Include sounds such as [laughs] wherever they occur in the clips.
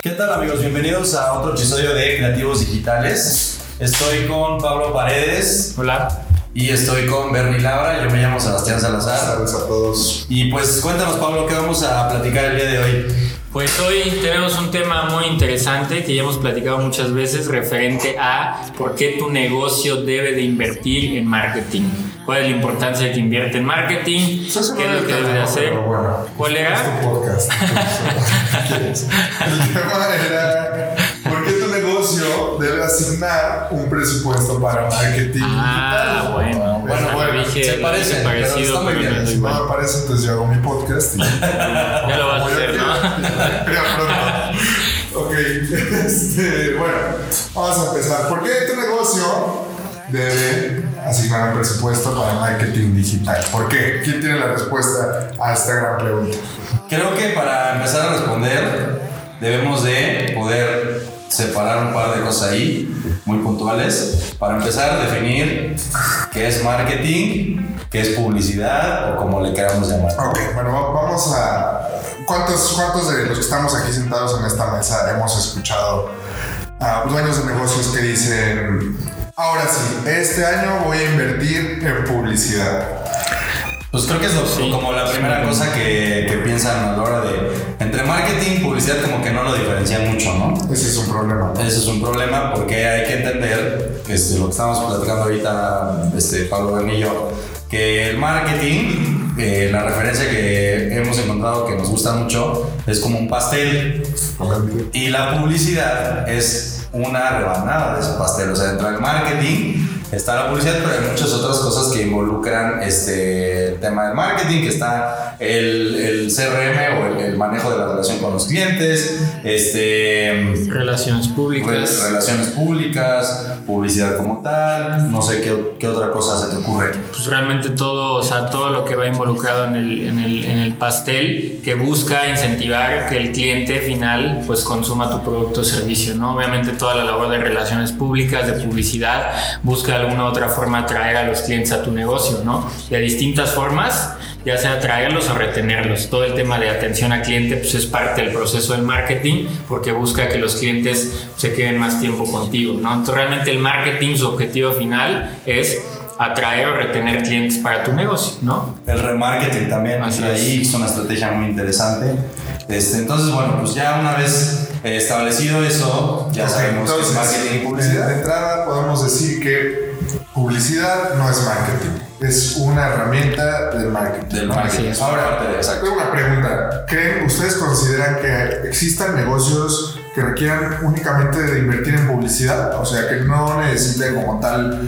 ¿Qué tal amigos? Bienvenidos a otro episodio de Creativos Digitales. Estoy con Pablo Paredes. Hola. Y estoy con Bernie Laura. Yo me llamo Sebastián Salazar. Saludos a todos. Y pues cuéntanos Pablo, ¿qué vamos a platicar el día de hoy? Pues hoy tenemos un tema muy interesante que ya hemos platicado muchas veces referente a por qué tu negocio debe de invertir en marketing. ¿Cuál es la importancia de que invierte en marketing? Se ¿Qué es lo que debe de hacer? bueno, ¿Cuál Es era? tu podcast. [laughs] [laughs] El tema era ¿por qué tu negocio debe asignar un presupuesto para marketing Ah, digital? bueno, Bueno, bueno, bueno, dije, se pero parecido, está muy bien. Si no me parece, entonces yo hago mi podcast y [laughs] Ya lo vas a hacer, ¿no? [laughs] Ya pronto. Ok, este, bueno, vamos a empezar. ¿Por qué tu negocio debe asignar un presupuesto para marketing digital? ¿Por qué? ¿Quién tiene la respuesta a esta gran pregunta? Creo que para empezar a responder debemos de poder separar un par de cosas ahí, muy puntuales. Para empezar, definir qué es marketing, qué es publicidad o como le queramos llamar. Ok, bueno, va- vamos a... ¿Cuántos, ¿Cuántos de los que estamos aquí sentados en esta mesa hemos escuchado a dueños de negocios que dicen, ahora sí, este año voy a invertir en publicidad? Pues creo que es lo- Sí. como la primera cosa que, que piensan a la hora de... Entre marketing y publicidad como que no lo diferencian mucho, ¿no? Ese es un problema. ¿no? Ese es un problema porque hay que entender, este, lo que estamos platicando ahorita, este, Pablo Bernillo, que el marketing, eh, la referencia que hemos encontrado que nos gusta mucho, es como un pastel y la publicidad es una rebanada de ese pastel. O sea, dentro del marketing está la publicidad, pero hay muchas otras cosas que involucran este el tema del marketing, que está el, el CRM o el, el manejo de la relación con los clientes, este Relaciones Re- públicas. relaciones públicas, publicidad como tal, no sé qué, qué otra cosa se te ocurre. pues realmente todo, o sea, todo lo que va involucrado en el, en el, en el pastel que busca incentivar que el cliente final pues consuma tu producto o servicio, ¿no? Obviamente toda la labor de relaciones públicas, de publicidad, busca alguna otra forma atraer a los clientes a tu negocio, ¿no? De distintas formas, ya sea atraerlos o retenerlos. Todo el tema de atención al cliente pues es parte del proceso del marketing porque busca que los clientes se queden más tiempo contigo, ¿no? Entonces realmente el marketing, su objetivo final es atraer o retener clientes para tu negocio, ¿no? El remarketing también, Así entra es. ahí es una estrategia muy interesante. Este, entonces, bueno, pues ya una vez eh, establecido eso, ya Ok, sabemos que es marketing y de, de publicidad. entrada podemos decir que publicidad no es marketing, es una herramienta del marketing. Del marketing. Es. Ahora, de-. Tengo una pregunta. ¿Creen, ustedes consideran que existan negocios que requieran únicamente de invertir en publicidad? O sea, que no necesiten como tal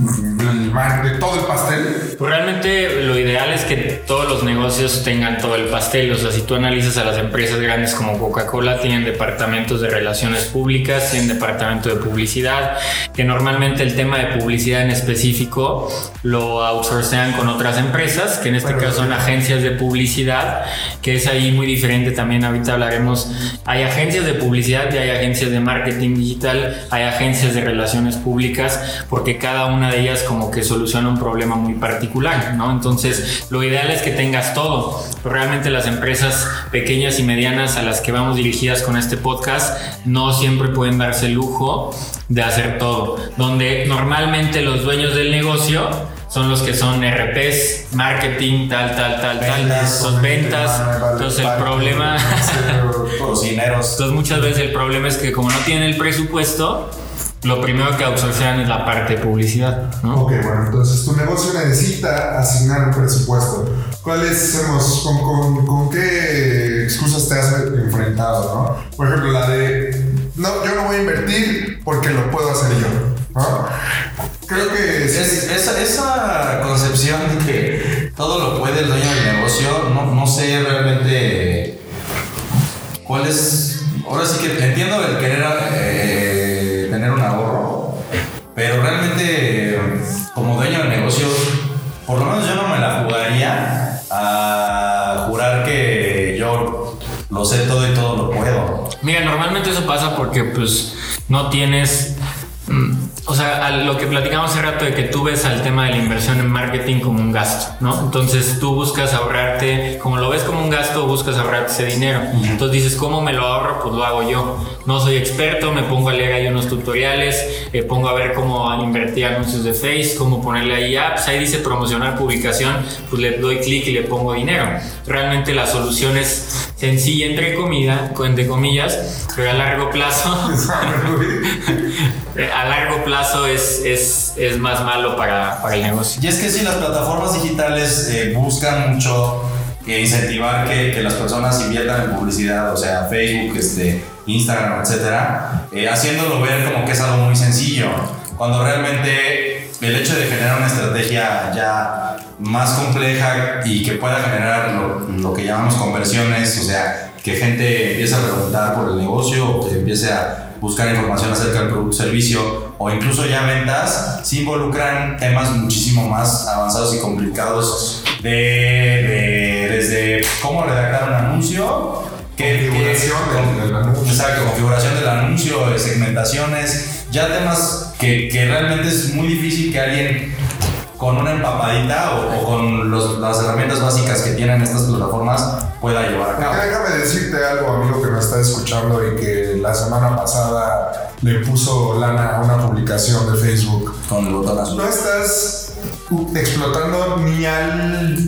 el mar- de todo el pastel. Pues realmente lo ideal es que todos los negocios tengan todo el pastel. O sea, si tú analizas a las empresas grandes como Coca-Cola, tienen departamentos de relaciones públicas, tienen departamento de publicidad, que normalmente el tema de publicidad en específico lo outsourcean con otras empresas, que en este Bueno, caso son agencias de publicidad, que es ahí muy diferente también. Ahorita hablaremos. Hay agencias de publicidad y hay agencias de marketing digital, hay agencias de relaciones públicas, porque cada una de ellas como que soluciona un problema muy particular, ¿no? Entonces, lo ideal es que tengas todo. Pero realmente las empresas pequeñas y medianas a las que vamos dirigidas con este podcast no siempre pueden darse el lujo de hacer todo. Donde normalmente los dueños del negocio son los que son RPs, marketing, tal, tal, tal, tal, sus ventas. Entonces el problema, Cocineros. [laughs] entonces muchas veces el problema es que como no tienen el presupuesto, lo primero que outsourcean es la parte de publicidad, ¿no? Ok, bueno, entonces tu negocio necesita asignar un presupuesto. ¿Cuáles hemos, con, con, con qué excusas te has enfrentado, no? Por ejemplo, la de, no, yo no voy a invertir porque lo puedo hacer yo, ¿no? Creo que Es- sí, esa, esa concepción de que todo lo puede el dueño del negocio, no, no sé realmente cuál es. Ahora sí que entiendo el querer eh, tener un ahorro, pero realmente como dueño del negocio, por lo menos yo no me la jugaría a jurar que yo lo sé todo y todo lo puedo. Mira, normalmente eso pasa porque pues no tienes... mm, o sea, a lo que platicamos hace rato de que tú ves al tema de la inversión en marketing como un gasto, ¿no? Entonces tú buscas ahorrarte, como lo ves como un gasto, buscas ahorrarte ese dinero. Entonces dices, ¿cómo me lo ahorro? Pues lo hago yo. No soy experto, me pongo a leer ahí unos tutoriales, eh, pongo a ver cómo invertir anuncios de Face, cómo ponerle ahí apps, ahí dice promocionar publicación, pues le doy clic y le pongo dinero. Realmente la solución es sencilla, entre comillas, entre comillas, pero a largo plazo, [laughs] a largo plazo es, es, es más malo para, para, el negocio. Y es que si las plataformas digitales eh, buscan mucho que incentivar que, que, las personas inviertan en publicidad, o sea, Facebook, este, Instagram, etcétera, eh, haciéndolo ver como que es algo muy sencillo, cuando realmente el hecho de generar una estrategia ya más compleja y que pueda generar lo, lo que llamamos conversiones, o sea, que gente empiece a preguntar por el negocio o que empiece a buscar información acerca del producto o servicio o incluso ya ventas, se involucran temas muchísimo más avanzados y complicados de, de desde cómo redactar un anuncio, qué configuración del, del, anuncio. Exacto, configuración del anuncio, segmentaciones, ya temas que, que realmente es muy difícil que alguien con una empapadita o, o con los, las herramientas básicas que tienen estas plataformas pueda llevar a cabo. Déjame decirte algo, amigo que me está escuchando y que la semana pasada le puso lana a una publicación de Facebook. Con el botón azul. No estás explotando ni al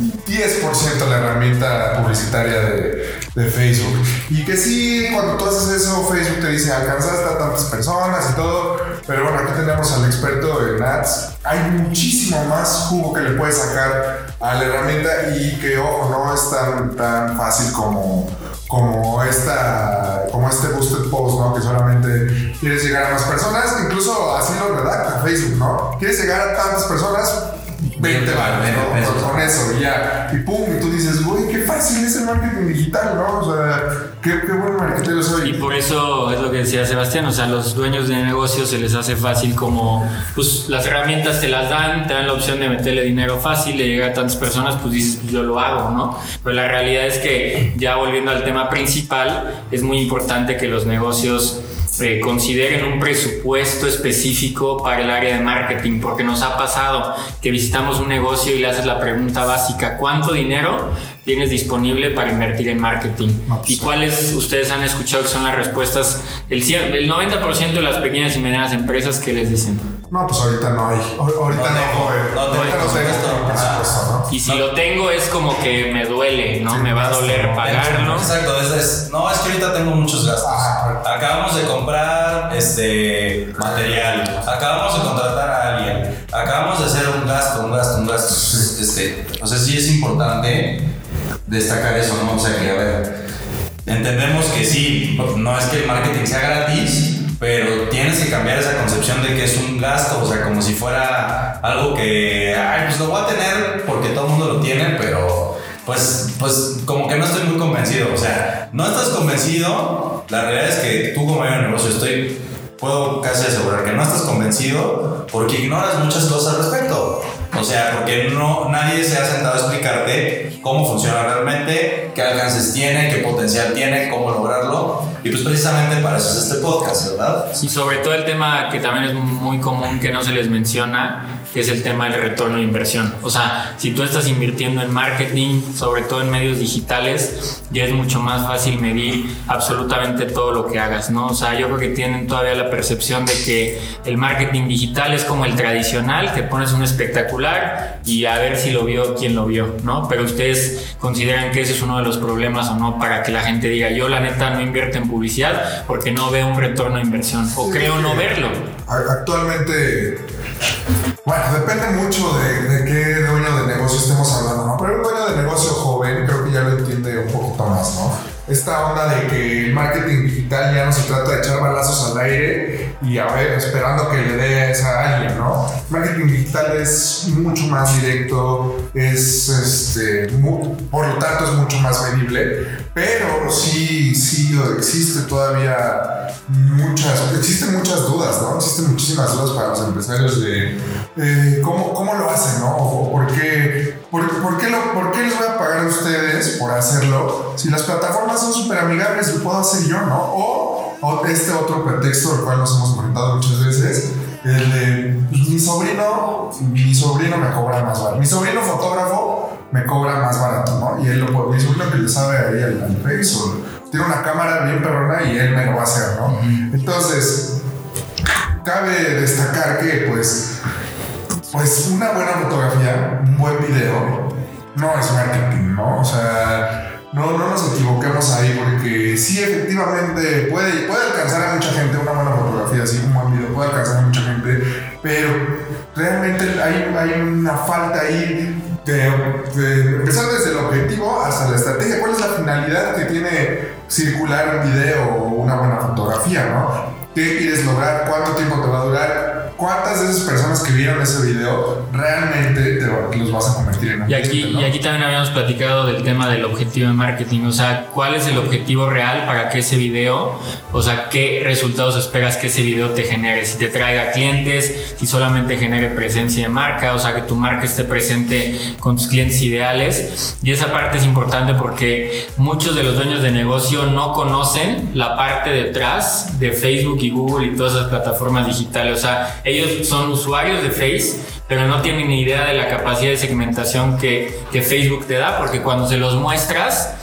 10% la herramienta publicitaria de, de, Facebook. Y que sí, cuando tú haces eso, Facebook te dice alcanzaste a tantas personas y todo. Pero bueno, aquí tenemos al experto en ads. Hay muchísimo más jugo que le puedes sacar a la herramienta y que, ojo, no es tan, tan fácil como, como, esta, como este boosted post, ¿no? Que solamente quieres llegar a más personas. Incluso así lo redacta Facebook, ¿no? Quieres llegar a tantas personas 20 baros, ¿no? Con eso, y ya. Y pum, y tú dices, güey, qué fácil es el marketing digital, ¿no? O sea, qué, qué buen marketero soy. Y por eso es lo que decía Sebastián, o sea, los dueños de negocios se les hace fácil como, pues las herramientas te las dan, te dan la opción de meterle dinero fácil, de llegar a tantas personas, pues dices, pues yo lo hago, ¿no? Pero la realidad es que, ya volviendo al tema principal, es muy importante que los negocios eh, consideren un presupuesto específico para el área de marketing, porque nos ha pasado que visitamos un negocio y le haces la pregunta básica, ¿cuánto dinero tienes disponible para invertir en marketing? ¿Y cuáles ustedes han escuchado que son las respuestas? El, el 90% de las pequeñas y medianas empresas que les dicen. No, pues ahorita no hay. Ahorita no, no, joven. No, ahorita no tengo presupuesto, ¿no? Y si lo tengo es como que me duele, ¿no? me va a doler pagarlo. Exacto, es, es, no, es que ahorita tengo muchos gastos. Ajá. Acabamos de comprar este material, acabamos de contratar a alguien, acabamos de hacer un gasto, un gasto, un gasto. Este, o sea, sí es importante destacar eso, ¿no? O sea, que a ver, entendemos que sí, no es que el marketing sea gratis, pero tienes que cambiar esa concepción de que es un gasto, o sea, como si fuera algo que, ay, pues lo voy a tener porque todo el mundo lo tiene, pero pues, pues como que no estoy muy convencido, o sea, no estás convencido, la realidad es que tú como dueño de negocio estoy, puedo casi asegurar que no estás convencido porque ignoras muchas cosas al respecto. O sea, porque no, nadie se ha sentado a explicarte cómo funciona realmente, qué alcances tiene, qué potencial tiene, cómo lograrlo. Y pues precisamente para eso es este podcast, ¿verdad? Y sobre todo el tema que también es muy común que no se les menciona, que es el tema del retorno de inversión. O sea, si tú estás invirtiendo en marketing, sobre todo en medios digitales, ya es mucho más fácil medir absolutamente todo lo que hagas, ¿no? O sea, yo creo que tienen todavía la percepción de que el marketing digital es como el tradicional, que pones un espectacular y a ver si lo vio quien lo vio, ¿no? Pero ustedes consideran que ese es uno de los problemas o no para que la gente diga, yo la neta no invierto en publicidad porque no veo un retorno de inversión o creo no verlo. Actualmente bueno, depende mucho de, qué dueño de negocio estemos hablando, ¿no? Pero un dueño de negocio joven creo que ya lo entiende un poquito más, ¿no? Esta onda de que el marketing digital ya no se trata de echar balazos al aire y a ver, esperando que le dé a esa alguien, ¿no? Marketing digital es mucho más directo, es este, muy, por lo tanto es mucho más medible, pero sí, sí existe todavía muchas, existen muchas dudas, ¿no? Existen muchísimas dudas para los empresarios de eh, ¿cómo, ¿cómo, lo hacen, ¿no? O por qué, por, por, qué lo, ¿Por qué les voy a pagar a ustedes por hacerlo si las plataformas son súper amigables lo puedo hacer yo, ¿no? O, o, este otro pretexto al cual nos hemos enfrentado muchas veces, El de pues, mi sobrino, mi sobrino me cobra más barato. Mi sobrino fotógrafo me cobra más barato, ¿no? Y él lo puede, mi sobrino que le sabe ahí al, al Face, o tiene una cámara bien perrona y él me lo va a hacer, ¿no? Entonces, cabe destacar que, pues, pues una buena fotografía, un buen video, no es marketing, ¿no? O sea, no, no nos equivoquemos ahí porque sí, efectivamente puede, puede alcanzar a mucha gente una buena fotografía, así un buen video puede alcanzar a mucha gente, pero realmente hay, hay una falta ahí de, de empezar desde el objetivo hasta la estrategia. ¿Cuál es la finalidad que tiene circular un video o una buena fotografía, no? ¿Qué quieres lograr? ¿Cuánto tiempo te va a durar? ¿Cuántas de esas personas que vieron ese video realmente te los vas a convertir en un y aquí, cliente, ¿no? y aquí también habíamos platicado del tema del objetivo de marketing, o sea, cuál es el objetivo real para que ese video, o sea, qué resultados esperas que ese video te genere, si te traiga clientes, si solamente genere presencia de marca, o sea, que tu marca esté presente con tus clientes ideales. Y esa parte es importante porque muchos de los dueños de negocio no conocen la parte detrás de Facebook y Google y todas esas plataformas digitales, o sea, ellos son usuarios de Face, pero no tienen ni idea de la capacidad de segmentación que, que, Facebook te da, porque cuando se los muestras,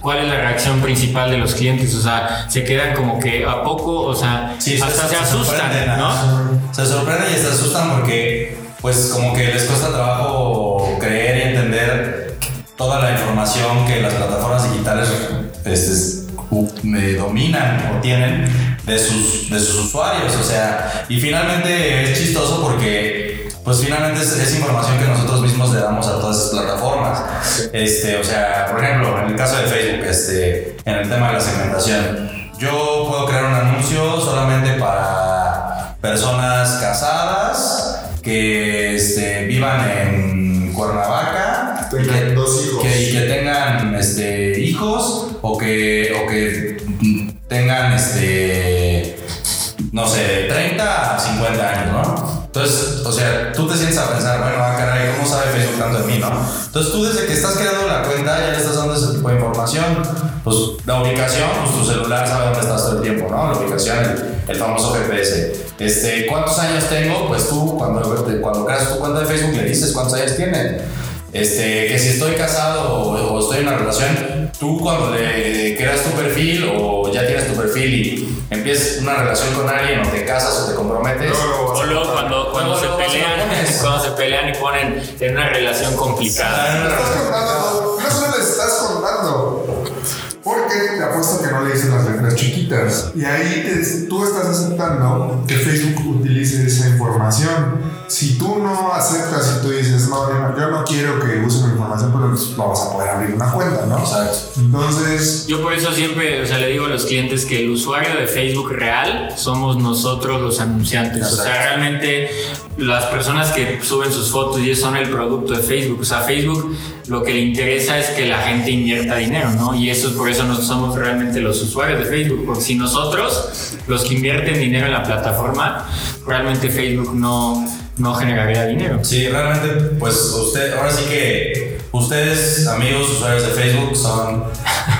¿cuál es la reacción principal de los clientes? O sea, se quedan como que a poco, o sea, Sí, hasta se, asustan, ¿no? Se sorprenden y se asustan porque, pues, como que les cuesta trabajo creer y entender toda la información que las plataformas digitales este, me dominan o tienen de sus, de sus usuarios. O sea, y finalmente es chistoso porque pues finalmente es, es, información que nosotros mismos le damos a todas esas plataformas. Este, o sea, por ejemplo, en el caso de Facebook, este, en el tema de la segmentación, yo puedo crear un anuncio solamente para personas casadas que este, vivan en Cuernavaca tengan dos hijos. Que, y que tengan este, hijos o que, o que tengan este no sé, 30 a 50 años, ¿no? Entonces, o sea, tú te sientes a pensar, bueno, ah, caray, ¿cómo sabe Facebook tanto de mí, no? Entonces, tú desde que estás creando la cuenta ya le estás dando ese tipo de información. Pues la ubicación, pues tu celular sabe dónde estás todo el tiempo, ¿no? La ubicación, el, el famoso GPS. Este, ¿cuántos años tengo? Pues tú, cuando, cuando creas tu cuenta de Facebook, le dices cuántos años tienen. Este, que si estoy casado o, o, estoy en una relación, tú cuando le creas tu perfil o ya tienes tu perfil y empiezas una relación con alguien o te casas o te comprometes. No, o luego cuando, cuando, no, se no, pelean, cuando se pelean y ponen en una relación complicada. Le estás contando, no solo les estás contando. Porque te apuesto que no le dicen las letras chiquitas. Y ahí te, tú estás aceptando que Facebook utilice esa información. Si tú no aceptas y tú dices, no, yo no quiero que use mi información, pero no vas a poder abrir una cuenta, ¿no? Exacto. Entonces. Yo por eso siempre, o sea, le digo a los clientes que el usuario de Facebook real somos nosotros los anunciantes. Exacto. O sea, realmente las personas que suben sus fotos y son el producto de Facebook. O sea, Facebook lo que le interesa es que la gente invierta dinero, ¿no? Y eso es por eso nosotros somos realmente los usuarios de Facebook. Porque si nosotros, los que invierten dinero en la plataforma, realmente Facebook no, no generaría dinero. Sí, realmente, pues usted, ahora sí que ustedes, amigos, usuarios de Facebook, son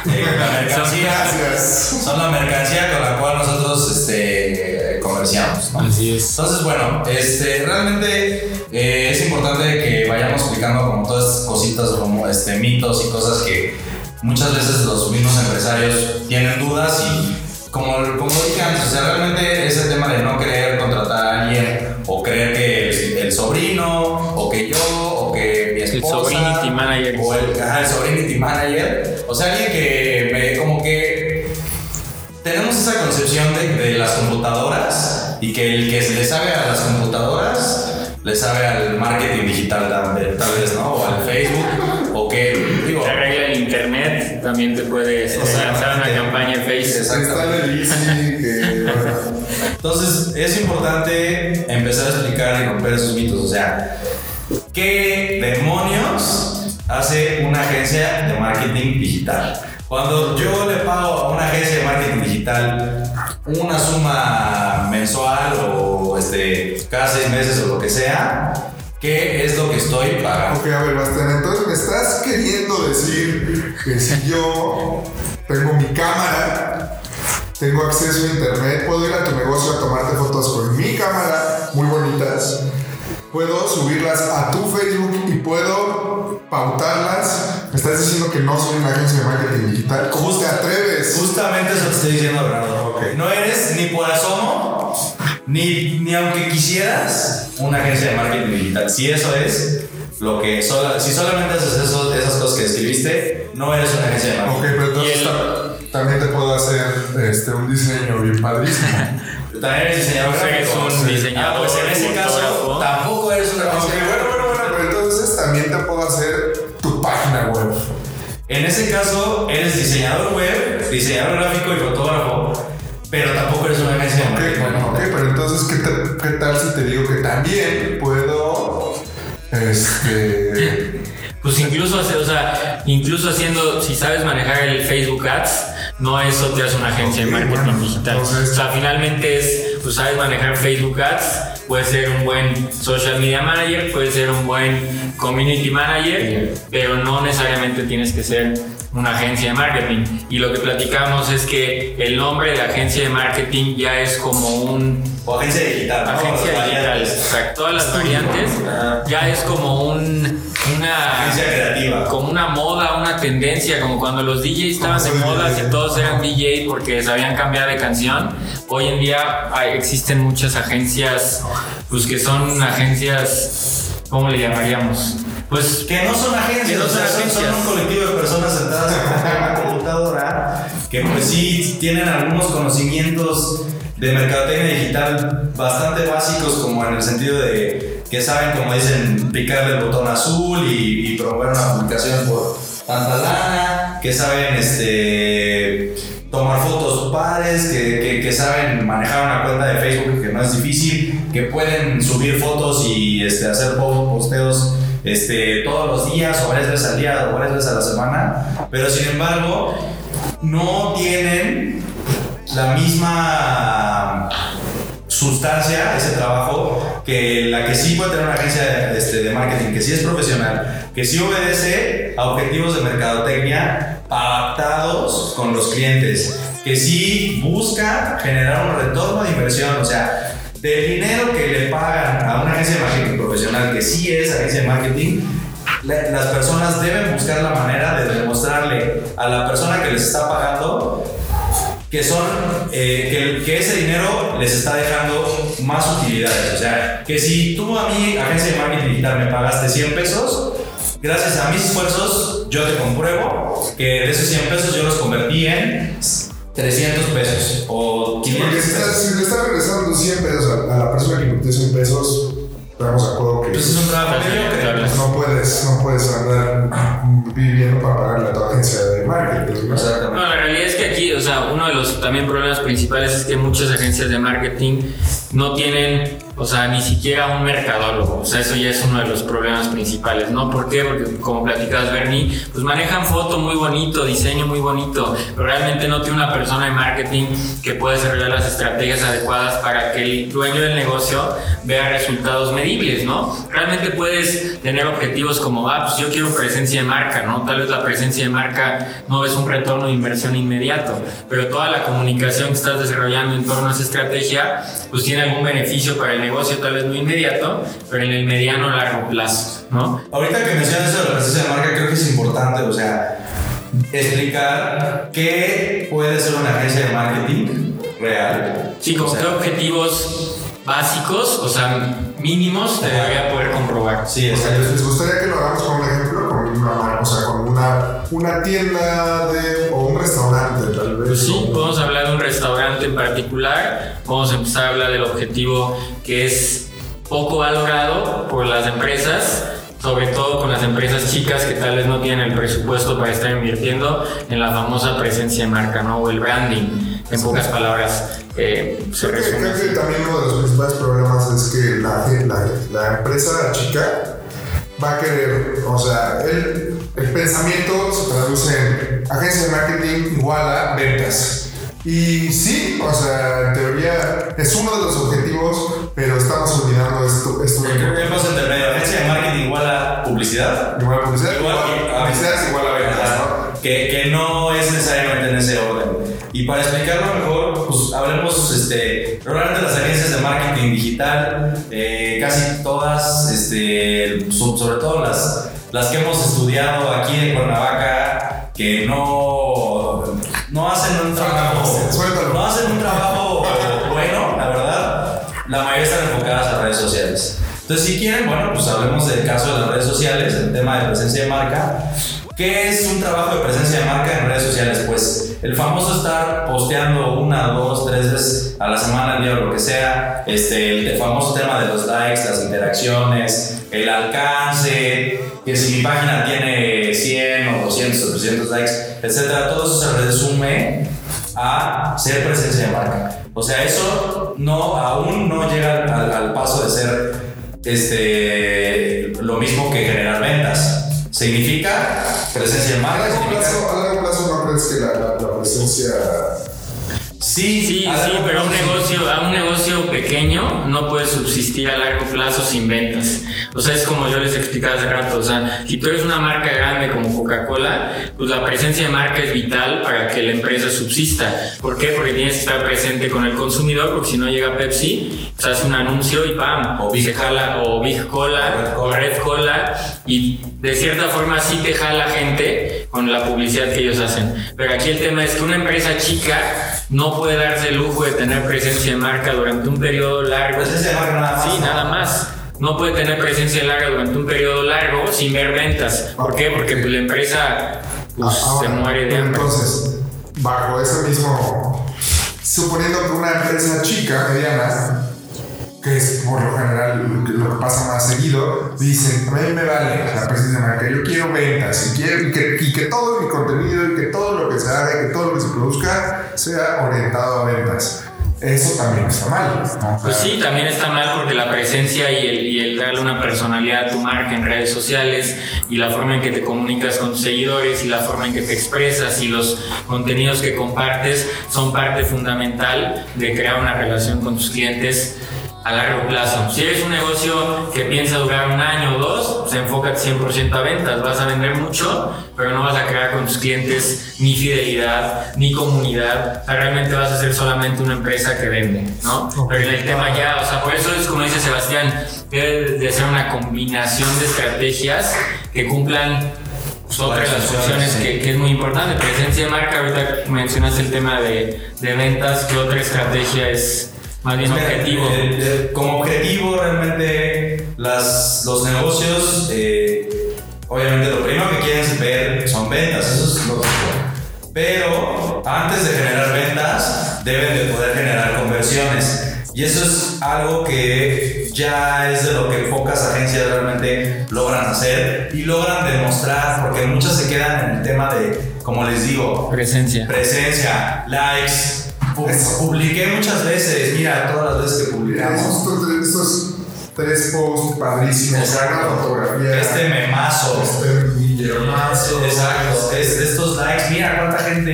eh, la [laughs] mercancía, son la mercancía con la cual nosotros este, comerciamos. ¿no? Así es. Entonces, bueno, este, realmente eh, es importante que vayamos explicando como todas estas cositas, como este, mitos y cosas que muchas veces los mismos empresarios tienen dudas y como, como dije antes, o sea, realmente ese tema de no querer contratar a alguien o creer que el, el sobrino o que yo o que mi esposa el sobrinity manager. o el, ajá, el sobrinity manager o sea alguien que me como que tenemos esa concepción de, de las computadoras y que el que se le sabe a las computadoras le sabe al marketing digital tal vez, ¿no? O al Facebook, o que, digo... La regla del internet también te puede lanzar una campaña en Facebook. Entonces, es importante empezar a explicar y romper esos mitos, o sea, ¿qué demonios hace una agencia de marketing digital? Cuando yo le pago a una agencia de marketing digital una suma mensual o este, cada seis meses o lo que sea, ¿qué es lo que estoy pagando? Ok, a ver, Bastán, entonces me estás queriendo decir que si yo tengo mi cámara tengo acceso a internet, puedo ir a tu negocio a tomarte fotos con mi cámara, muy bonitas. Puedo subirlas a tu Facebook y puedo pautarlas. Me estás diciendo que no soy una agencia de marketing digital. ¿Cómo te atreves? Justamente eso te estoy diciendo, Bernardo. Ok. No eres ni por asomo, ni, ni aunque quisieras, una agencia de marketing digital. Si eso es lo que. sola- si solamente haces eso- esas cosas que escribiste, no eres una agencia de Ok, marketing. pero entonces también te puedo hacer este, un diseño bien padrísimo. [laughs] También eres diseñador eres gráfico. un diseñador, Ah, pues en ese caso, tampoco eres una Ok, agencia de bueno, bueno, bueno, pero entonces también te puedo hacer tu página web. En ese caso, eres diseñador web, diseñador gráfico y fotógrafo, pero tampoco eres una agencia de Ok, marketing. bueno, ok, pero entonces, ¿qué, te- qué tal si te digo que también puedo, este, Pues incluso, hace- o sea, incluso haciendo, si sabes manejar el Facebook Ads, no eso te hace una agencia de marketing bueno, digital. entonces- o sea, finalmente es, pues sabes manejar Facebook Ads, puedes ser un buen social media manager, puedes ser un buen community manager, pero no necesariamente tienes que ser una agencia de marketing. Y lo que platicamos es que el nombre de agencia de marketing ya es como un O agencia digital. ¿no? agencia Las digital, exacto. Todas las variantes Ajá. ya es como un, una creativa. como una moda, una tendencia, como cuando los DJs estaban de moda, que todos eran DJ porque sabían cambiar de canción. Hoy en día hay- existen muchas agencias, pues que son agencias, ¿cómo le llamaríamos? Pues Que no son agencias, Que no o sea, son son, son agencias. un colectivo de personas sentadas en una [laughs] computadora que pues sí tienen algunos conocimientos de mercadotecnia digital bastante básicos como en el sentido de que saben, como dicen, picarle el botón azul y, promover una publicación por tanta lana, que saben este tomar fotos padres, que, que- que saben manejar una cuenta de Facebook que no es difícil, que pueden subir fotos y este, hacer po- posteos este, todos los días o varias veces al día o varias veces a la semana, pero sin embargo no tienen la misma sustancia, ese trabajo, que la que sí puede tener una agencia este, de marketing, que sí es profesional, que sí obedece a objetivos de mercadotecnia adaptados con los clientes, que sí busca generar un retorno de inversión, o sea, del dinero que le pagan a una agencia de marketing profesional, que sí es agencia de marketing, la- las personas deben buscar la manera de demostrarle a la persona que les está pagando que son eh, que, que ese dinero les está dejando más utilidades. O sea, que si tú a mí, agencia de marketing digital, me pagaste 100 pesos, gracias a mis esfuerzos, yo te compruebo que de esos 100 pesos yo los convertí en 300 pesos o 500 porque si, pesos. le estás regresando 100 pesos a, a la persona que invirtió 100 pesos, estamos de acuerdo que Pues es un trabajo mediocre. hablas. no puedes, no puedes andar viviendo para pagarle a tu agencia de marketing. ¿no? No, la realidad es que aquí, o sea, uno de los también problemas principales es que muchas agencias de marketing no tienen, o sea, ni siquiera un mercadólogo. O sea, eso ya es uno de los problemas principales, ¿no? ¿Por qué? Porque como platicabas, Bernie, pues manejan foto muy bonito, diseño muy bonito, pero realmente no tiene una persona de marketing que pueda desarrollar las estrategias adecuadas para que el dueño del negocio vea resultados medibles, ¿no? Realmente puedes tener objetivos como, ah, pues yo quiero presencia de marca, ¿no? Tal vez la presencia de marca no es un retorno de inversión inmediato, pero toda la comunicación que estás desarrollando en torno a esa estrategia, pues tiene algún beneficio para el negocio, tal vez no inmediato, pero en el mediano o largo plazo, ¿no? Ahorita que mencionas eso de la presencia de marca, creo que es importante, o sea, explicar qué puede ser una agencia de marketing real. Sí, O sea, que objetivos básicos, o sea, mínimos, te Ajá. debería poder comprobar. Sí, O sea. ¿Les gustaría que lo hagamos con un ejemplo? Con una, mar- o sea, con una, una tienda de, o un restaurante, tal vez. Pues sí, podemos hablar de un restaurante en particular, vamos a empezar a hablar del objetivo que es poco valorado por las empresas, sobre todo con las empresas chicas que tal vez no tienen el presupuesto para estar invirtiendo en la famosa presencia de marca, ¿no? O el branding, en pocas palabras, eh, se Creo que, creo que también uno de los principales problemas es que la, la, la empresa chica va a querer, o sea, el, el pensamiento se traduce en agencia de marketing igual a ventas. Y sí, o sea, en teoría es uno de los objetivos, pero estamos olvidando esto. esto Creo que hemos entendido. Agencia de marketing igual a publicidad. Igual a publicidad, Igual que- ah, publicidad es igual a ventas. ¿no? Que, que no es necesariamente en ese orden. Y para explicarlo mejor, hablemos, este, las agencias de marketing digital, eh, casi todas, este, so- sobre todo las, las que hemos estudiado aquí en Cuernavaca, que no, no hacen un trabajo, Suéltalo. no hacen un trabajo bueno, la verdad, la mayoría están enfocadas a redes sociales. Entonces, si quieren, bueno, pues hablemos del caso de las redes sociales, el tema de presencia de marca. ¿Qué es un trabajo de presencia de marca en redes sociales? Pues el famoso estar posteando una, dos, tres veces a la semana, al día o lo que sea, este, el famoso tema de los likes, las interacciones, el alcance, que si mi página tiene 100 o 200 o 300 likes, etcétera, todo eso se resume a ser presencia de marca. O sea, eso no, aún no llega al, al paso de ser este, lo mismo que generar ventas. Significa presencia de A marca. largo significa- plazo, a largo plazo no crees que la, la, la presencia. Sí, Sí, a sí, pero un plazo, negocio, a un negocio pequeño no puede subsistir a largo plazo sin ventas. O sea, es como yo les explicaba hace rato. O sea, si tú eres una marca grande como Coca-Cola, pues la presencia de marca es vital para que la empresa subsista. ¿Por qué? Porque tienes que estar presente con el consumidor, porque si no llega Pepsi, pues hace un anuncio y ¡pam! O Big se jala, o Big Cola, o. Red Cola, y de cierta forma sí te jala gente con la publicidad que ellos hacen. Pero aquí el tema es que una empresa chica no puede darse el lujo de tener presencia de marca durante un periodo largo. Presencia marca nada más. Sí, ¿no? nada más. No puede tener presencia larga durante un periodo largo sin ver ventas. ¿Por qué? Porque pues, la empresa pues, Ahora, se muere de hambre. Entonces, bajo ese mismo. Suponiendo que una empresa chica, mediana, que es por lo general lo que, pasa más seguido, dicen: A mí me vale la presencia de marca, yo quiero ventas, y, quiero, y, que, y que todo mi contenido, y que todo lo que se haga, y que todo lo que se produzca sea orientado a ventas. Eso también está mal. ¿no? Pues sí, también está mal porque la presencia y el, y el darle una personalidad a tu marca en redes sociales y la forma en que te comunicas con tus seguidores y la forma en que te expresas y los contenidos que compartes son parte fundamental de crear una relación con tus clientes a largo plazo. Si eres un negocio que piensa durar un año o dos, pues enfócate 100% a ventas. Vas a vender mucho, pero no vas a crear con tus clientes ni fidelidad, ni comunidad. O sea, realmente vas a ser solamente una empresa que vende, ¿no? Pero el tema ya, o sea, por eso es como dice Sebastián, debe de ser una combinación de estrategias que cumplan otras de las funciones sí. que, que es muy importante. Presencia de marca, ahorita mencionas el tema de, de ventas, que otra estrategia es más bien objetivo. eh, eh, como objetivo, realmente, las, los negocios, eh, obviamente, lo primero que quieren ver son ventas, eso es lógico. Pero antes de generar ventas, deben de poder generar conversiones. Y eso es algo que ya es de lo que pocas agencias realmente logran hacer y logran demostrar, porque muchas se quedan en el tema de, como les digo, Presencia. presencia, likes. Pu- Publiqué muchas veces, mira, todas las veces que publicamos. Estos, tres- estos tres posts padrísimos, Exacto. fotografía. Este memazo. Este millonarzo. Exacto, es de estos likes. Mira cuánta gente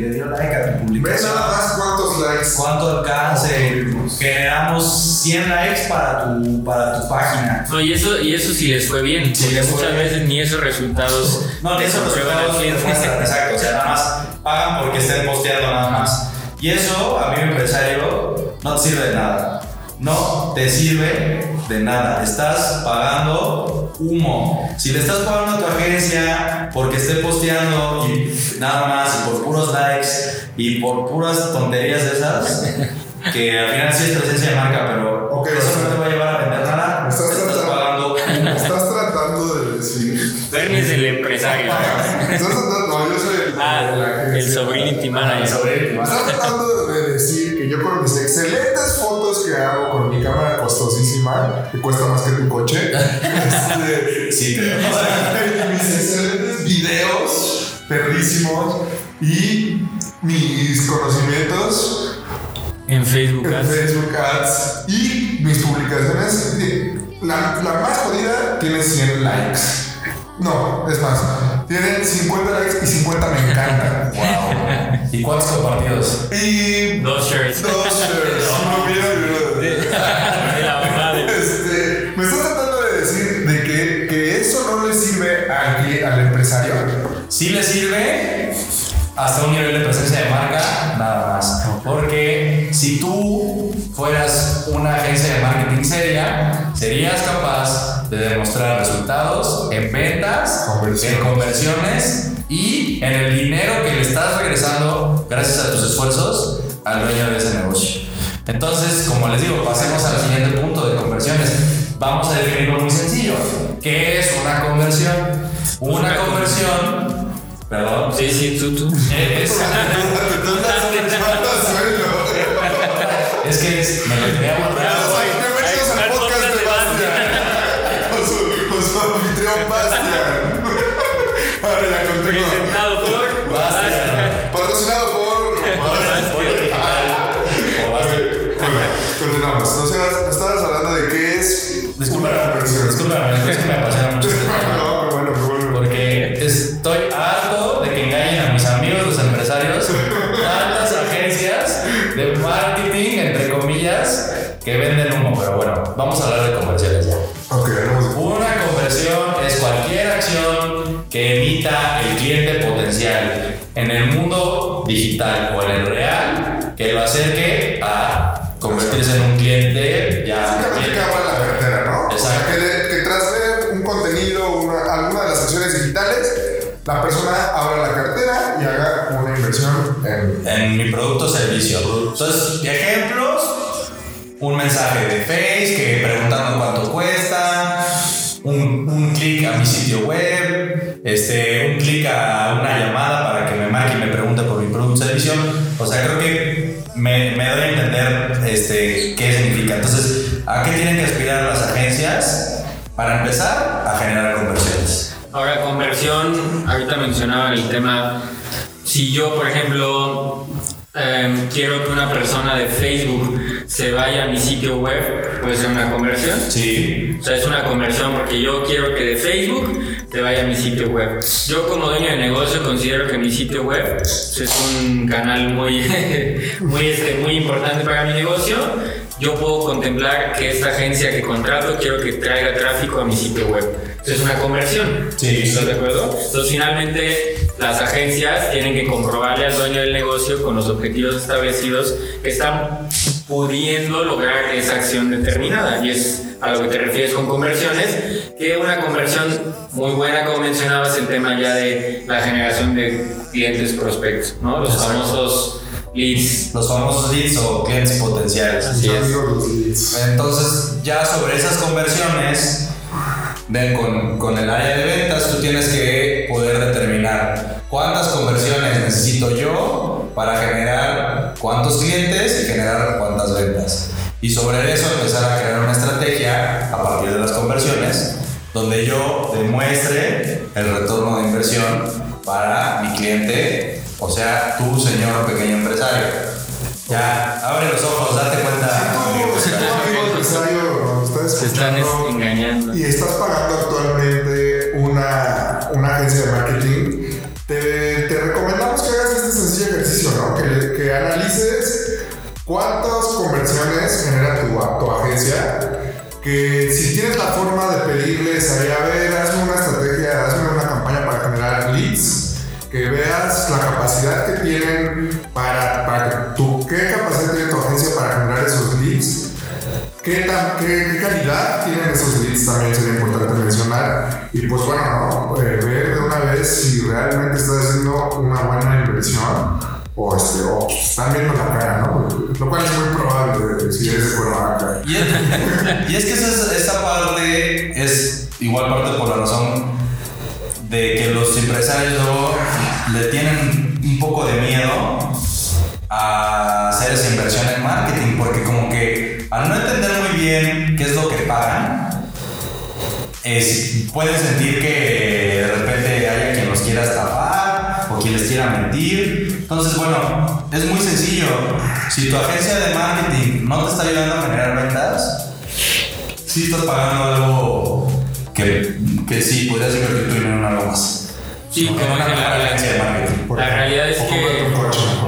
le dio like a tu Ve publicación. nada más cuántos likes. Cuánto alcance. Generamos 100 likes para tu, para tu página. No, y eso, y eso sí les fue bien, Sí, porque muchas bien. veces ni esos resultados No, de esos resultados exacto. O sea, nada más pagan porque estén posteando nada más. Y eso, a mí, empresario, no te sirve de nada. No te sirve de nada. Estás pagando humo. Si le estás pagando a tu agencia porque esté posteando y nada más, y por puros likes y por puras tonterías de esas, [laughs] que al final sí es presencia de marca, pero Ok, eso no te va a llevar a vender nada. estás Estás, tratando- pagando humo. Estás tratando de decir. Bernie es el empresario. Estás tratando. El. El sobrinity manager. Estás tratando de decir que yo con mis excelentes fotos que hago con mi cámara costosísima, que cuesta más que tu coche, [laughs] este, Sí, mis excelentes videos perrísimos y mis conocimientos En Facebook. en Ads. Facebook Ads y mis publicaciones. La, la más jodida tiene 100 likes. No, es más, tiene 50 likes y 50 me encantan. Wow. [laughs] ¿Y cuántos compartidos? Y Dos shirts. dos shares. Uno mío y uno [laughs] de- Este, me estás tratando de decir de que, que eso no le sirve cli- al empresario. Sí le sirve hasta un nivel de presencia de marca, nada más. Porque si tú fueras una agencia de marketing seria, serías capaz de demostrar resultados en ventas, Conversiones. en conversiones y en el dinero que le estás regresando gracias a tus esfuerzos al dueño de ese negocio. Entonces, como les digo, pasemos al siguiente punto de conversiones. Vamos a definirlo muy sencillo. ¿Qué es una conversión? Una conversión, perdón, Sí, sí, tú, tú. es, [laughs] es que es- me lo tenía guardado. Presentado por. Basta. Patrocinado por. Continuamos. Entonces, estabas hablando de qué es conversión. discúlpame, es que me apasiona [laughs] mucho. No, pero bueno, pero bueno. Porque estoy harto de que engañen a mis amigos, los empresarios, tantas agencias de marketing, entre comillas, que venden humo. Pero bueno, vamos a hablar de potencial en el mundo digital o en el real que lo acerque a convertirse en un cliente ya. Básicamente que abra la cartera, ¿no? O sea, Exacto. que, de- que tras ver un contenido, una- alguna de las acciones digitales, la persona abra la cartera y haga una inversión en. en mi producto o servicio. Entonces, ejemplos, un mensaje de Face que preguntando cuánto cuesta, un, un clic a mi sitio web, este, un clic a una llamada para que me marque y me pregunte por mi producto o servicio. O sea, creo que me, me doy a entender este, qué significa. Entonces, ¿a qué tienen que aspirar las agencias? Para empezar, a generar conversiones. Ahora, conversión, ahorita mencionaba el tema, si yo, por ejemplo, em, quiero que una persona de Facebook se vaya a mi sitio web, puede ser una conversión. Sí. O sea, es una conversión porque yo quiero que de Facebook te vaya a mi sitio web. Yo como dueño de negocio considero que mi sitio web es un canal muy, [laughs] muy, este, muy importante para mi negocio. Yo puedo contemplar que esta agencia que contrato quiero que traiga tráfico a mi sitio web. Eso es una conversión. Sí. ¿Estás de acuerdo? Entonces finalmente las agencias tienen que comprobarle al dueño del negocio con los objetivos establecidos que están pudiendo lograr esa acción determinada. Y es a lo que te refieres con conversiones, que una conversión muy buena, como mencionabas, el tema ya de la generación de clientes prospectos, ¿no? Los Exacto. famosos leads. Los famosos leads o clientes potenciales. Así es. Entonces, ya sobre esas conversiones, ven, con, con el área de ventas, tú tienes que poder determinar cuántas conversiones necesito yo para generar cuántos clientes y generar cuántas ventas. Y sobre eso empezar a crear una estrategia a partir de las conversiones, donde yo demuestre el retorno de inversión para mi cliente, o sea, tú, señor pequeño empresario. Ya, abre los ojos, date cuenta. amigo Si tú, empresario. amigo empresario, nos estás Se están engañando. y estás pagando actualmente una, una agencia de marketing, Analices cuántas conversiones genera tu, tu agencia. Que si tienes la forma de pedirles ahí, a ver, hazme una estrategia, hazme una campaña para generar leads, que veas la capacidad que tienen para, para tú, qué capacidad tiene tu agencia para generar esos leads ¿Qué, tan- qué, qué calidad tienen esos leads? También sería importante mencionar. Y pues bueno, ¿no? Eh, ver de una vez si realmente estás haciendo una buena inversión o, este, o están viendo la cara, ¿no? Lo cual es muy probable si eres de. Y es, que esa, esa parte es igual parte por la razón de que los empresarios le tienen un poco de miedo a hacer esa inversión en marketing, porque como que al no entender muy bien qué es lo que pagan, es, pueden sentir que de repente haya quien los quiera estafar quiera mentir. Entonces, bueno, es muy sencillo. Si tu agencia de marketing no te está ayudando a generar ventas, sí estás pagando algo que, que sí, podrías invertir tu dinero en algo más. Sí, En como mejor la- agencia de marketing. La realidad es que,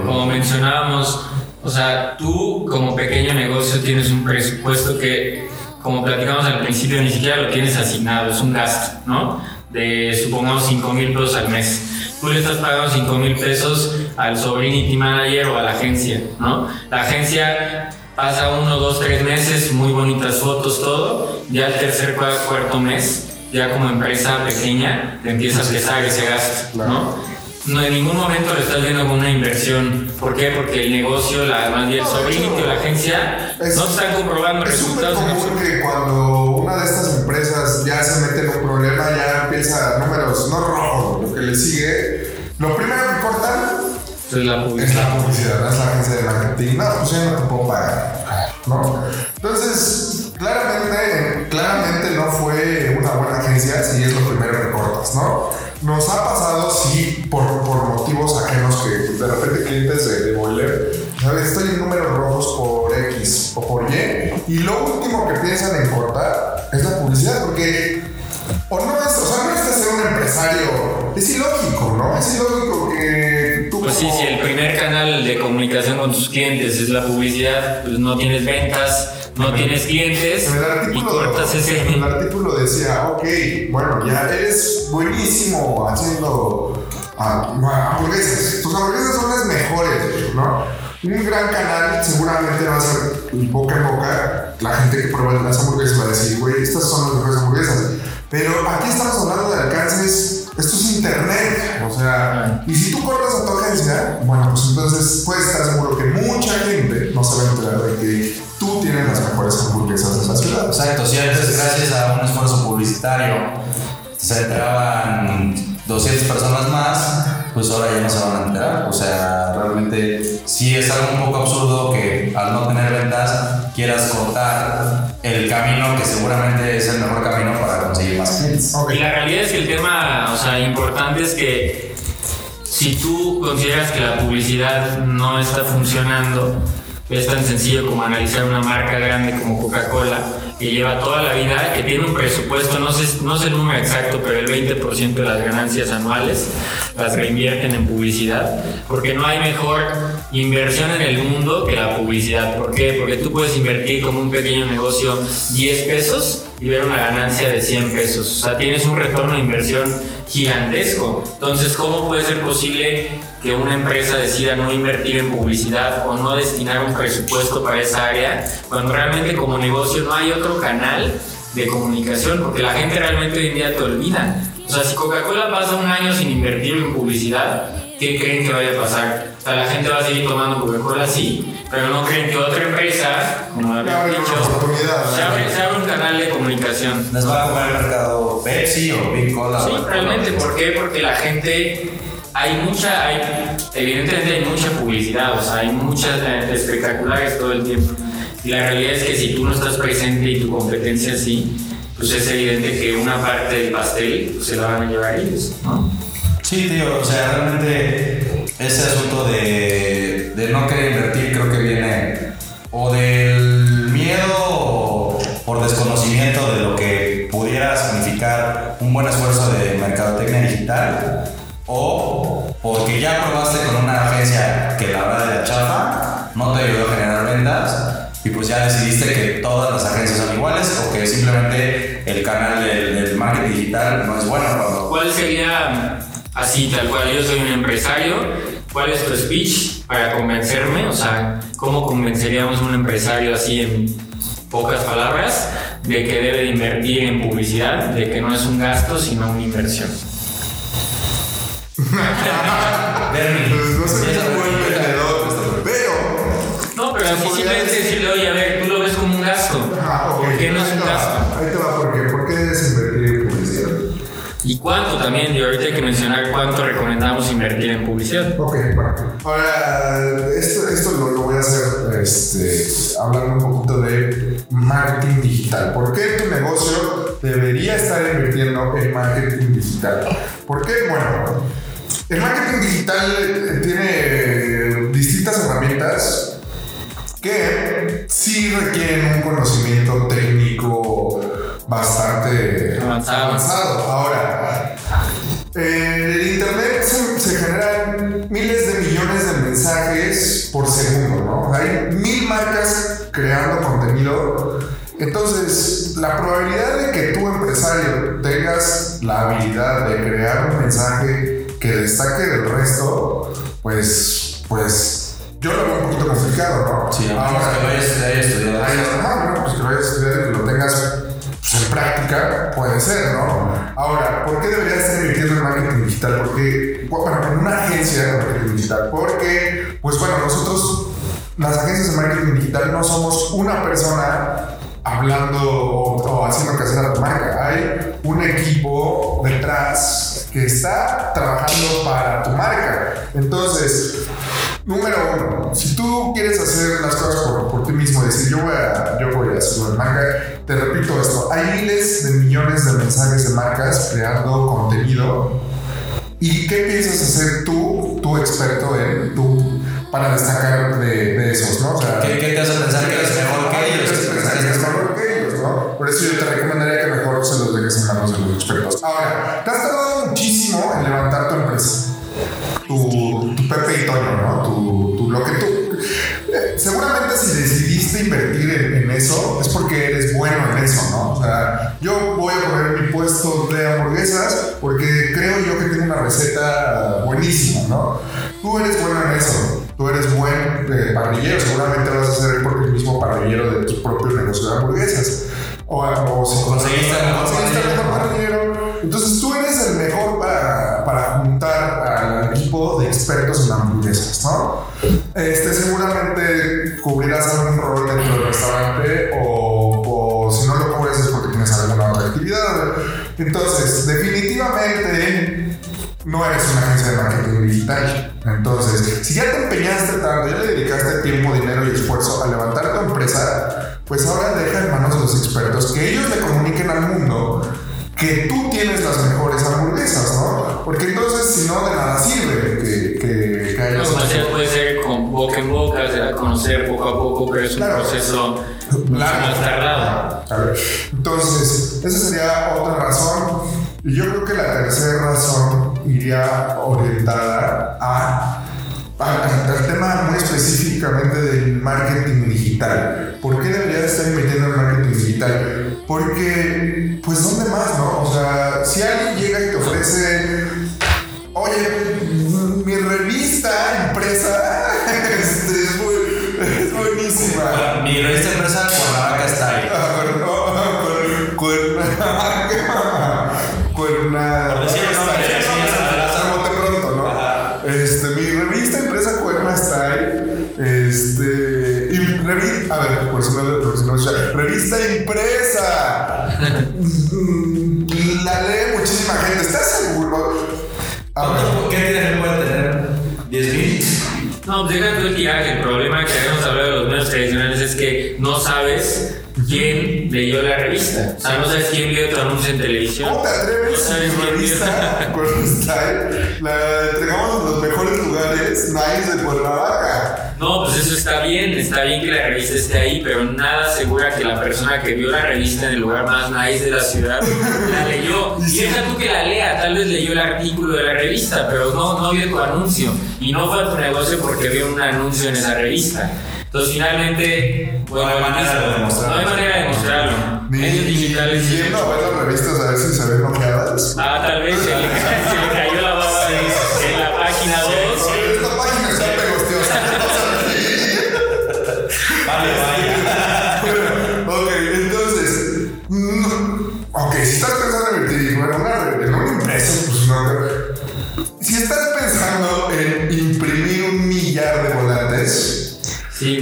como mencionábamos, o sea, tú como pequeño negocio tienes un presupuesto que, como platicamos al principio, ni siquiera lo tienes asignado, es un gasto, ¿no? De supongamos 5 mil pesos al mes. Tú le estás pagando 5 mil pesos al sobrinity manager o a la agencia, ¿no? La agencia pasa uno, dos, tres meses, muy bonitas fotos, todo, ya el tercer, cuarto mes, ya como empresa pequeña, te empieza a pesar ese gasto, ¿no? No, en ningún momento le estás viendo como una inversión. ¿Por qué? Porque el negocio, la, más bien el sobrinito, la agencia, no están comprobando es resultados. Es común que cuando una de estas empresas ya se mete en un problema, ya empieza números no rojos, lo que le sigue, lo primero que cortan es la publicidad. Es la publicidad, es la agencia de marketing. No, pues ya no te puedo pagar. ¿no? Entonces, claramente, claramente no fue una buena agencia si es lo primero que cortas, ¿no? Nos ha pasado, sí, por, por motivos ajenos que de repente clientes de, de Boiler, ¿sabes? Estoy en números rojos por X o por Y, y lo último que piensan en cortar es la publicidad, porque o no es, o sea, no es un empresario, es ilógico, ¿no? Es ilógico que tú. Pues sí, si el primer canal de comunicación con tus clientes es la publicidad, pues no tienes ventas no tienes clientes y cortas ese. El artículo decía, ok, bueno, ya eres buenísimo haciendo ah, hamburguesas. Tus hamburguesas son las mejores, ¿no? Un gran canal seguramente va a ser boca en boca. La gente que prueba las hamburguesas va a decir, güey, estas son las mejores hamburguesas. Pero aquí estamos hablando de alcances. Esto es internet. O sea, y si tú cortas a tu agencia, bueno, pues entonces puedes estar seguro que mucha gente no se va a enterar de que tú tienes las mejores hamburguesas de la ciudad. Exacto, si antes gracias a un esfuerzo publicitario se enteraban 200 personas más, pues ahora ya no se van a enterar. O sea, realmente sí es algo un poco absurdo que al no tener ventas quieras cortar el camino que seguramente es el mejor camino para conseguir más clientes. Y la realidad es que el tema, o sea, importante es que si tú consideras que la publicidad no está funcionando, es tan sencillo como analizar una marca grande como Coca-Cola, que lleva toda la vida, que tiene un presupuesto, no sé, no sé el número exacto, pero el 20% de las ganancias anuales las reinvierten en publicidad, porque no hay mejor inversión en el mundo que la publicidad. ¿Por qué? Porque tú puedes invertir como un pequeño negocio 10 pesos y ver una ganancia de 100 pesos. O sea, tienes un retorno de inversión gigantesco. Entonces, ¿cómo puede ser posible que una empresa decida no invertir en publicidad o no destinar un presupuesto para esa área cuando realmente como negocio no hay otro canal de comunicación? Porque la gente realmente hoy en día te olvida. O sea, si Coca-Cola pasa un año sin invertir en publicidad, ¿qué creen que vaya a pasar? O sea, la gente va a seguir tomando Coca-Cola, sí, pero no creen que otra empresa, como había dicho, se abre, se abre un canal de comunicación. ¿Les va a comer el mercado Pepsi o Big Cola? Sí, realmente, ¿por qué? Porque la gente hay mucha, hay, evidentemente hay mucha publicidad, o sea, hay muchas espectaculares todo el tiempo. Y la realidad es que si tú no estás presente y tu competencia sí, pues es evidente que una parte del pastel pues, se la van a llevar ellos, ¿no? Sí, tío, o sea, realmente ese asunto de, de no querer invertir creo que viene o del miedo o por desconocimiento de lo que pudiera significar un buen esfuerzo de mercadotecnia digital o porque ya probaste con una agencia que la verdad de la chafa no te ayudó a generar ventas y pues ya decidiste que todas las agencias son iguales o que simplemente el canal del, marketing digital no es bueno. ¿Cuál sería así, tal cual? Yo soy un empresario. ¿Cuál es tu speech para convencerme? O sea, ¿cómo convenceríamos a un empresario así en pocas palabras de que debe invertir en publicidad, de que no es un gasto sino una inversión? No sé pero. No, pero así simplemente decirle, oye, a ver, tú lo ves como un gasto. Ah, ¿Por qué no es un gasto? Ahí te va, ¿por qué? ¿Por qué debes invertir en publicidad? ¿Y cuánto también? Y ahorita hay que mencionar cuánto recomendamos invertir en publicidad. Ok, bueno. Ahora, esto, esto lo, lo, voy a hacer este, hablando un poquito de marketing digital. ¿Por qué tu negocio debería estar invirtiendo en marketing digital? ¿Por qué? Bueno, el marketing digital eh, tiene distintas herramientas que sí requieren un conocimiento técnico bastante avanzado. Ahora, en el Internet se, generan miles de millones de mensajes por segundo, ¿no? Hay mil marcas creando contenido. Entonces, la probabilidad de que tu empresario tengas la habilidad de crear un mensaje que destaque del resto, pues, pues, yo lo veo un poquito complicado, ¿no? Sí, Ahora, que vayas a estudiar. Ah, bueno, pues que lo vayas a estudiar y que lo tengas pues, en práctica, puede ser, ¿no? Ahora, ¿por qué deberías estar invirtiendo en marketing digital? Porque, bueno, en una agencia de marketing digital, porque, pues bueno, nosotros, las agencias de marketing digital, no somos una persona hablando o, o haciendo crecer a tu marca. Hay un equipo detrás que está trabajando para tu marca. Entonces, Número uno, si tú quieres hacer las cosas por, por ti mismo, decir yo voy a, yo voy a hacerlo de marca, te repito esto, hay miles de millones de mensajes de marcas creando contenido. ¿Y qué piensas hacer tú, tu experto en tú, para destacar de, de esos, no? O sea, ¿Qué, qué te hace pensar que eres mejor que ellos? ¿Qué te hace pensar que eres mejor que ellos, no? Por eso yo te recomendaría que mejor se los dejes en manos de los expertos. Ahora, te has eso es porque eres bueno en eso, ¿no? O sea, yo voy a poner mi puesto de hamburguesas porque creo yo que tengo una receta buenísima, ¿no? Tú eres bueno en eso. Tú eres buen eh, parrillero, seguramente vas a ser el propio mismo parrillero de tu propio negocio de hamburguesas. O, o si Conseguiste mejor parrillero. Entonces tú eres el mejor para, para juntar al equipo de expertos en hamburguesas, ¿no? Este, seguramente cubrirás algún rol dentro del restaurante o, o si no lo cubres es porque tienes alguna otra actividad. Entonces, definitivamente no eres una agencia de marketing digital. Entonces, si ya te empeñaste tanto, ya le dedicaste tiempo, dinero y esfuerzo a levantar tu empresa, pues ahora deja en manos de los expertos que ellos le comuniquen al mundo que tú tienes las mejores hamburguesas, ¿no? Porque entonces, si no, de nada sirve que, que, que No, puede ser con boca en boca, se da conocer poco a poco, pero es un Claro. proceso más tardado. A ver, Entonces, esa sería otra razón. Y yo creo que la tercera razón iría orientada a- al tema muy específicamente del marketing digital. ¿Por qué deberías estar invirtiendo en marketing digital? Porque, pues, ¿dónde más, no? O sea, si alguien llega y te ofrece, oye, no, por no escucha, revista impresa. Mm, La lee muchísima gente. ¿Estás seguro? A ver. ¿Cuánto- ¿Qué tienes que puede tener? ¿10 mil? No, pues tú el tiraje. El problema que habíamos hablado de los medios tradicionales es que no sabes quién leyó la revista. O sea, no sabes quién vio tu anuncio en televisión. ¿Cómo te No atreves? quién vio- revista [laughs] Cuerna Style la entregamos en los mejores lugares nice de Cuernavaca. No, pues eso está bien, está bien que la revista esté ahí, pero nada asegura que la persona que vio la revista en el lugar más nice de la ciudad la leyó. [laughs] Y deja tú que la lea, tal vez leyó el artículo de la revista, pero no, no vio tu anuncio. Y no fue a tu negocio porque vio un anuncio en esa revista. Entonces finalmente, bueno, No hay manera de demostrarlo. No hay manera de demostrarlo. Ni, Medios digitales. ni a ver las revistas a ver si se ven bloqueadas. Ah, tal vez se le, [laughs] se le cayó la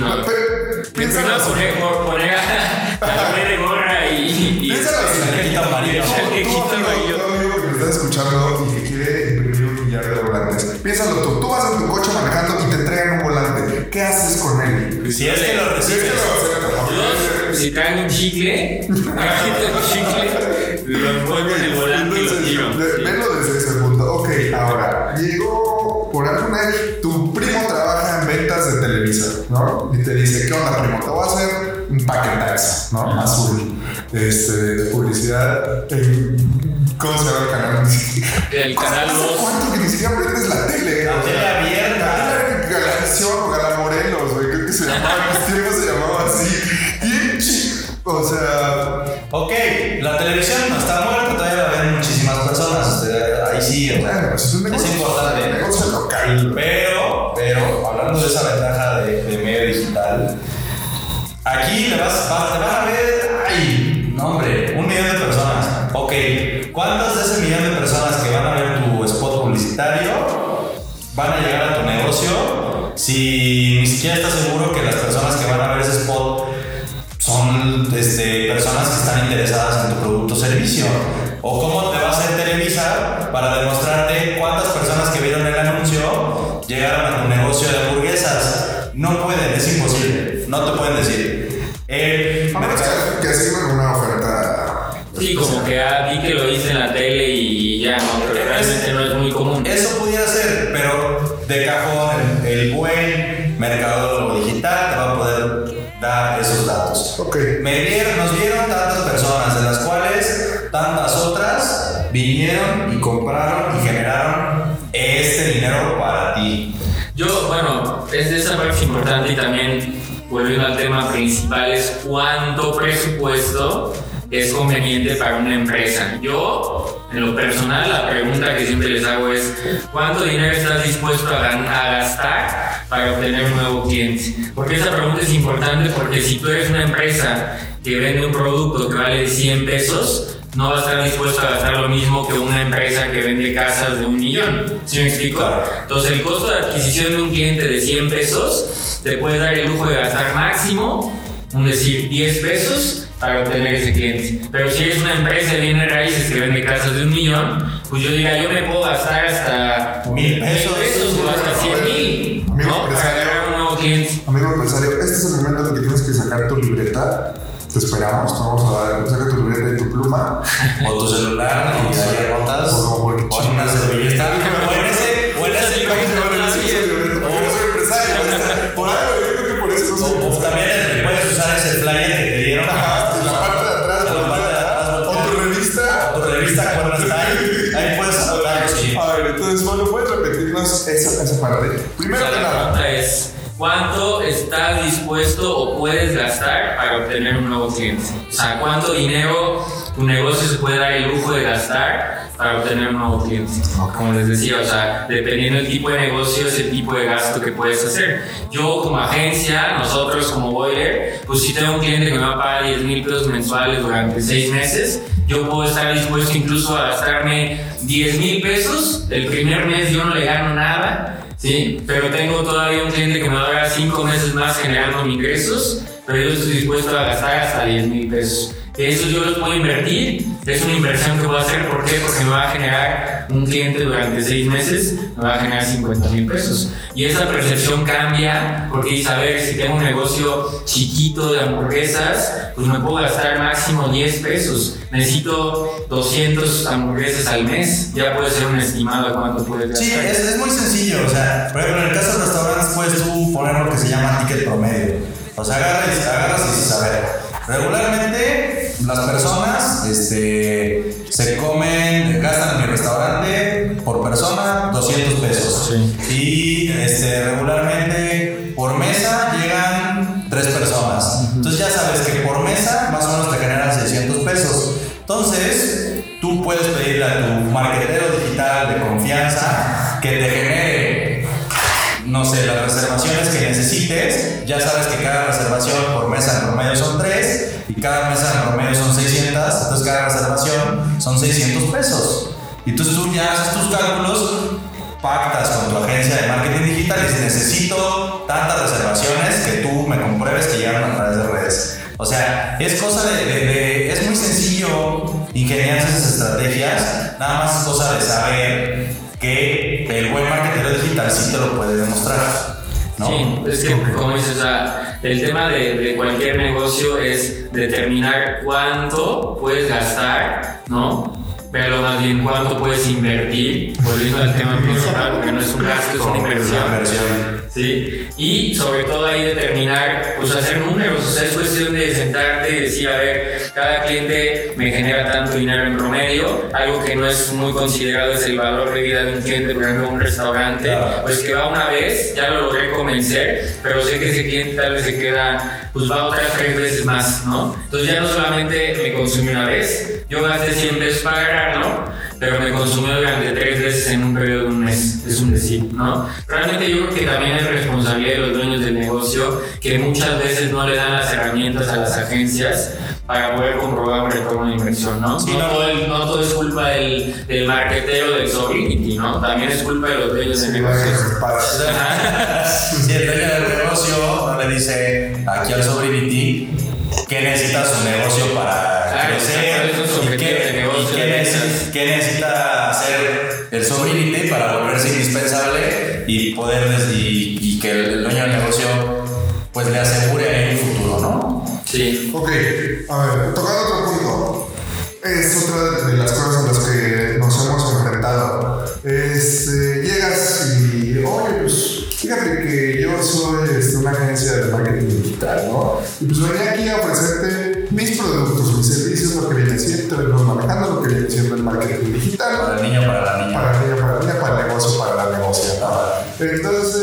no. piensa poner, poner a, de gorra y. y piensa amarillo. Amigo, tú, amigo que me estás escuchando y que quiere imprimir un millar de volantes, piénsalo tú. Tú vas en tu coche manejando y te entregan un volante. ¿Qué haces con él? Si es que lo Si es recibes. que lo- Dos, si traen un chicle, un chicle, lo envuelven en el volante y lo velo desde ese punto. Ok, ahora, llegó por alguna tu primo trabaja ¿no? Y te dice, ¿qué onda, primo? Te voy a hacer un paquetazo, ¿no? Azul, este, de publicidad en... ¿Cómo se llama el canal? [laughs] El canal ¿Hace 2. cuánto que ni siquiera prendes la tele? La tele abierta. la tele Galavisión o Galamorelos, güey, creo que se llamaba, en tiempos se llamaba así. Y, o sea, Ok, la televisión no está muerta, todavía la ven muchísimas personas. ahí sí, o sea, bueno, pues es un es importante Aquí le vas, vas- a ver, ay, no un millón de personas. Ok, ¿cuántas de ese millón de personas que van a ver tu spot publicitario van a llegar a tu negocio si ni siquiera estás seguro que las personas que van a ver ese spot son este, personas que están interesadas en tu producto o servicio. O cómo te va a hacer Televisa para demostrarte cuántas personas que vieron el anuncio llegaron a tu negocio de hamburguesas. No pueden, es imposible. No te pueden decir. El A menos mercado- que, que asignen una oferta. Sí, como que ah, vi que lo hice en la tele y ya, ¿no? Pero realmente no es muy común. Eso pudiera ser, pero de cajón el, buen mercadólogo digital te va a poder dar esos datos. Ok. Me vieron, nos vieron tantas personas, de las cuales tantas otras vinieron y compraron y generaron este dinero para ti. Yo, bueno, es de esa parte es importante y también, volviendo al tema principal, es cuánto presupuesto es conveniente para una empresa. Yo, en lo personal, la pregunta que siempre les hago es, ¿cuánto dinero estás dispuesto a, gastar para obtener un nuevo cliente? Porque esa pregunta es importante porque si tú eres una empresa que vende un producto que vale 100 pesos, no va a estar dispuesto a gastar lo mismo que una empresa que vende casas de un millón. ¿Sí me explico? Entonces, el costo de adquisición de un cliente de 100 pesos te puede dar el lujo de gastar máximo, un decir, 10 pesos para obtener ese cliente. Pero si eres una empresa de bienes raíces que vende casas de un millón, pues yo diría, yo me puedo gastar hasta Mil pesos. o hasta 100 mil, Amigo ¿no? Para empresario. agarrar un nuevo cliente. Amigo empresario, este es el momento en el que tienes que sacar tu libreta. Te esperamos, te vamos a dar. Saca tu libreta y tu pluma. [laughs] O tu celular y ahí anotas. O. O o puedes gastar para obtener un nuevo cliente? O sea, ¿cuánto dinero tu negocio se puede dar el lujo de gastar para obtener un nuevo cliente? Como les decía, o sea, dependiendo del tipo de negocio, es el tipo de gasto que puedes hacer. Yo como agencia, nosotros como Boiler, pues si tengo un cliente que me va a pagar 10 mil pesos mensuales durante 6 meses, yo puedo estar dispuesto incluso a gastarme 10 mil pesos. El primer mes yo no le gano nada. ¿Sí? Pero tengo todavía un cliente que me va a dar 5 meses más generando ingresos, pero yo estoy dispuesto a gastar hasta 10 mil pesos. Eso yo los puedo invertir, es una inversión que voy a hacer, ¿por qué? Porque me va a generar un cliente durante 6 meses, me va a generar 50 mil pesos. Y esa percepción cambia, porque dices, a ver, si tengo un negocio chiquito de hamburguesas, pues me puedo gastar máximo 10 pesos. Necesito 200 hamburguesas al mes, ya puede ser un estimado de cuánto puedes gastar. Sí, es, es muy sencillo. O sea, por ejemplo, en el caso de restaurantes puedes tú poner lo que se llama ticket promedio. O sea, agarras, agarras y dices, a ver, regularmente las personas este, se comen, gastan en mi restaurante por persona 200 pesos. Y este, regularmente por mesa llegan tres personas. Entonces ya sabes que por mesa más o menos te generan 600 pesos. Entonces, tú puedes pedirle a tu marketero digital de confianza que te genere, no sé, las reservaciones que necesites. Ya sabes que cada reservación por mesa en promedio son 3 y cada mesa en promedio son 600. Entonces, cada reservación son 600 pesos. Y entonces tú ya haces tus cálculos, pactas con tu agencia de marketing digital y dices, necesito tantas reservaciones que tú me compruebes que llegaron a través de redes. O sea, es cosa de, es muy sencillo ingeniarse esas estrategias, nada más es cosa de saber que el buen marketero digital sí te lo puede demostrar. ¿No? Sí, es que como dices, o sea, el tema de, de cualquier negocio es determinar cuánto puedes gastar, ¿no? Pero más bien cuánto puedes invertir, volviendo al tema principal, porque no es un gasto, es una inversión. Una inversión. ¿Sí? Y sobre todo ahí determinar, pues hacer números, o sea, es cuestión de sentarte y decir, a ver, cada cliente me genera tanto dinero en promedio, algo que no es muy considerado es el valor de vida de un cliente, por ejemplo, un restaurante, Claro. pues que va una vez, ya lo logré convencer, pero sé que ese cliente tal vez se queda, pues va otras tres veces más, ¿no? Entonces ya no solamente me consumí una vez, yo gasté 100 pesos para agarrarlo, pero me consumió durante tres veces en un periodo de un mes. Es un decir, ¿no? Realmente yo creo que también es responsabilidad de los dueños del negocio que muchas veces no le dan las herramientas a las agencias para poder comprobar un retorno de inversión, ¿no? Sí, no, no. todo, el- no todo es culpa del, del marketero del Sovereignty, ¿no? También es culpa de los dueños del negocio. [laughs] Si el dueño del negocio no le dice aquí al Sovereignty qué necesita su negocio para Claro, crecer y qué, de negocio, y qué. Qué necesita hacer el Sovereignty para volverse indispensable y poder y, y que el, el dueño del negocio pues le asegure un futuro, ¿no? Sí. Ok, a ver, tocando otro punto. Es otra de las cosas a las que nos hemos enfrentado. Es, eh, llegas y, oye, pues, fíjate que yo soy este, una agencia de marketing digital, ¿no? Y pues venía aquí a ofrecerte mis productos, mis servicios, lo que viene siendo, venimos manejando lo que viene siendo el marketing digital. Para el niño, para la niña. Para el niño, para la niña, para el negocio, para la negocia. ¿no? Entonces,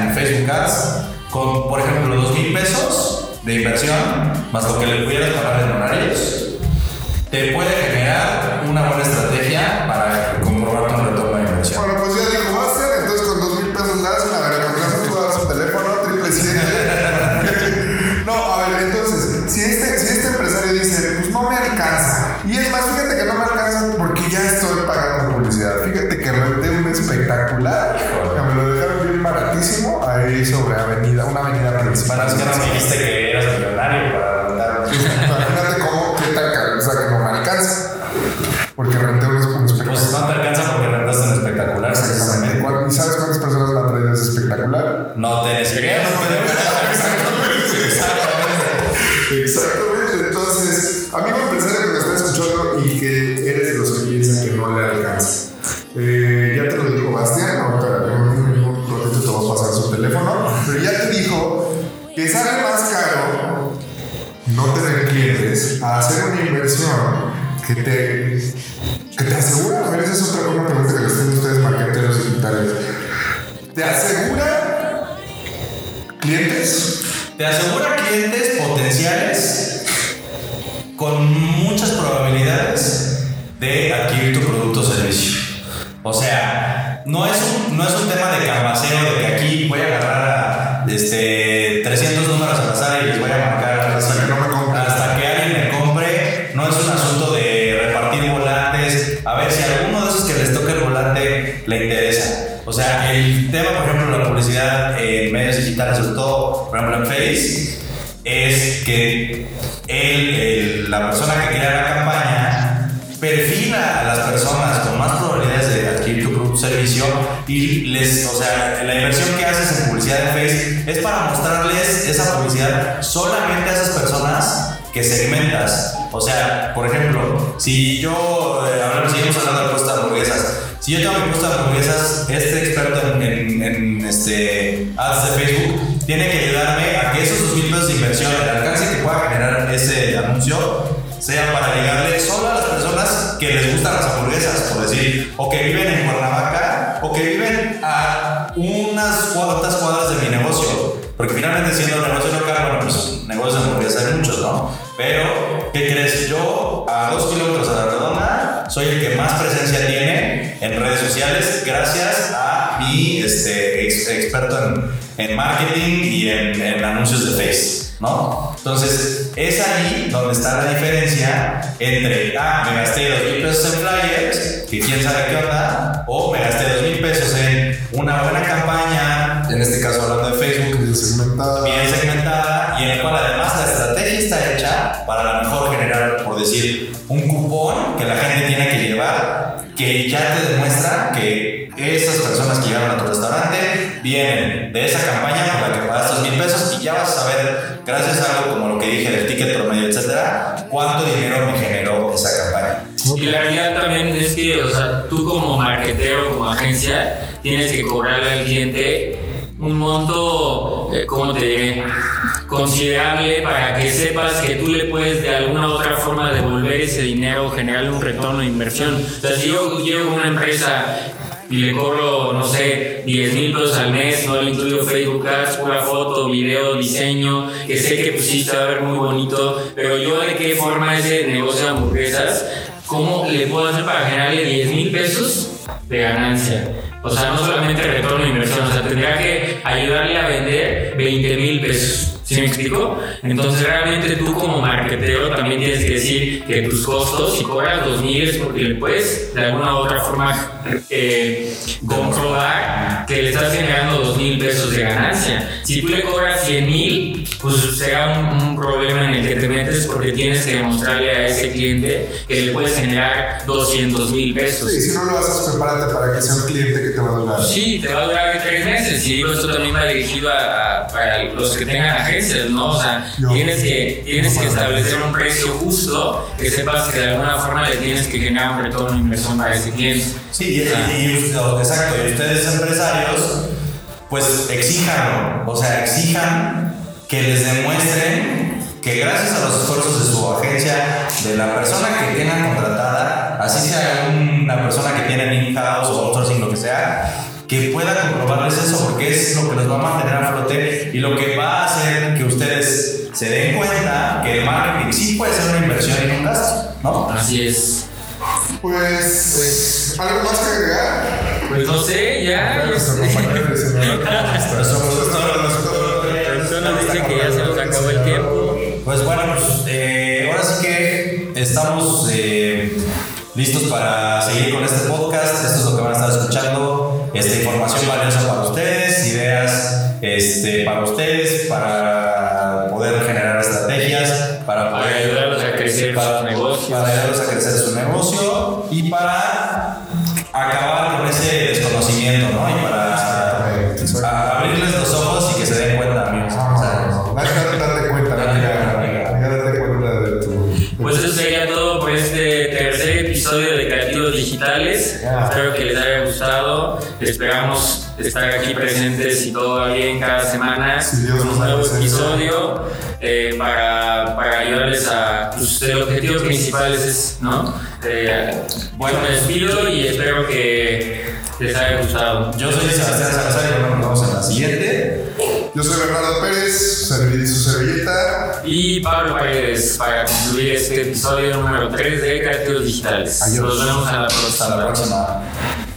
en Facebook Ads con, por ejemplo, dos mil pesos de inversión, más lo que le pudieras pagar en honorarios, te puede generar una buena estrategia una avenida principal. O sea, el tema, por ejemplo, de la publicidad en medios digitales, sobre todo, por ejemplo, en Face, es que él, el- la persona que crea la campaña perfila a las personas con más probabilidades de adquirir tu producto servicio y les, o sea, la inversión que haces en publicidad en Face es para mostrarles esa publicidad solamente a esas personas que segmentas. O sea, por ejemplo, si yo, eh, hablamos, seguimos hablando de puestas hamburguesas, si yo tengo puesta de hamburguesas, este experto en, en- en, este, ads de Facebook tiene que ayudarme a que esos dos mil pesos de inversión, el alcance que pueda generar ese anuncio, sea para llegarle solo a las personas que les gustan las hamburguesas, por decir, o que viven en Cuernavaca, o que viven a unas cuantas cuadras de mi negocio. Porque finalmente siendo un negocio local, bueno, pues negocios de hamburguesas hay muchos, ¿no? Pero, ¿qué crees? Yo a dos kilómetros a la redonda soy el que más presencia tiene en redes sociales gracias a mi este, ex- experto en, en marketing y en, en anuncios de Face. ¿no? Entonces, es ahí donde está la diferencia entre, ah, me gasté dos mil pesos en flyers, que quién sabe qué onda, o me gasté dos mil pesos en una buena campaña, en este caso hablando de Facebook, Bien segmentada. bien segmentada y en el cual además la estrategia está hecha para a lo mejor generar, por decir, un cupón que la gente tiene que ya te demuestra que esas personas que llegaron a tu restaurante vienen de esa campaña por la que pagaste mil pesos y ya vas a saber, gracias a algo como lo que dije del ticket promedio, etcétera, cuánto dinero me generó esa campaña. Y la realidad también es que, o sea, tú como marketero, como agencia, tienes que cobrarle al cliente un monto, eh, ¿cómo te diré? Considerable para que sepas que tú le puedes de alguna u otra forma devolver ese dinero, generarle un retorno de inversión. O sea, si yo llego a una empresa y le cobro, no sé, 10 mil pesos al mes, no le incluyo Facebook Ads, pura foto, video, diseño, que sé que pues sí se va a ver muy bonito, pero yo de qué forma ese negocio de hamburguesas, ¿cómo le puedo hacer para generarle 10 mil pesos de ganancia? O sea, no solamente retorno de inversión, o sea, tendría que ayudarle a vender 20 mil pesos. ¿Sí me explico? Entonces realmente tú como marketero también tienes que decir que tus costos, si cobras 2000 es porque le puedes de alguna u otra forma eh, comprobar que le estás generando 2000 pesos de ganancia. Si tú le cobras 100 mil, pues será un, un problema en el que te metes porque tienes que demostrarle a ese cliente que le puedes generar 200 mil pesos. Sí, si no lo haces, prepárate para que sea un cliente que te va a durar. Sí, te va a durar tres meses. Y digo, esto también va dirigido a, a- para los que tengan agencias, ¿no? O sea, Yo. tienes que, tienes que Yo. establecer un precio justo que sepas que de alguna forma le tienes que generar un retorno de inversión para ese cliente. Sí, y, y- y- exacto, y ustedes empresarios, pues exijan, o sea, exijan que les demuestren que gracias a los esfuerzos de su agencia, de la persona que tengan contratada, así sea una persona que tiene in-house o outsourcing, lo que sea, que pueda comprobarles eso, porque es lo que los va a mantener a flote y lo que va a hacer que ustedes se den cuenta que el marketing sí puede ser una inversión y un gasto, ¿no? Así es. Pues, ¿algo más que agregar? Pues no sé, ya. Nuestro compañero nos dice que ya se nos acabó el tiempo. Pues bueno, pues eh, ahora sí que estamos eh, listos para seguir con este podcast. Esto es lo que van a estar escuchando. Esta información valiosa para ustedes, ideas este, para ustedes, para poder generar estrategias, para Para poder ayudarlos a crecer para, sus negocios. para ayudarlos a crecer su negocio y para desconocimiento, ¿no? Y para a- abrirles los ojos y que se den cuenta, amigos. O sea, [laughs] Date, cuenta, date cuenta de tu. Pues eso sería todo por este tercer episodio de Creativos Digitales. Ya. Espero que les haya gustado. Esperamos estar aquí presentes y todo va bien cada semana Dios con un nuevo episodio eh, para, para ayudarles a. Pues, el objetivo principal es, ¿no? Eh, bueno, me despido y espero que les haya gustado. Yo soy Sebastián Salazar y nos vemos en la siguiente. Yo soy Bernardo Pérez, serví su servilleta. Y Pablo Paredes para concluir este episodio número 3 de Creativos Digitales. Adiós. Nos vemos a la Hasta próxima. la próxima.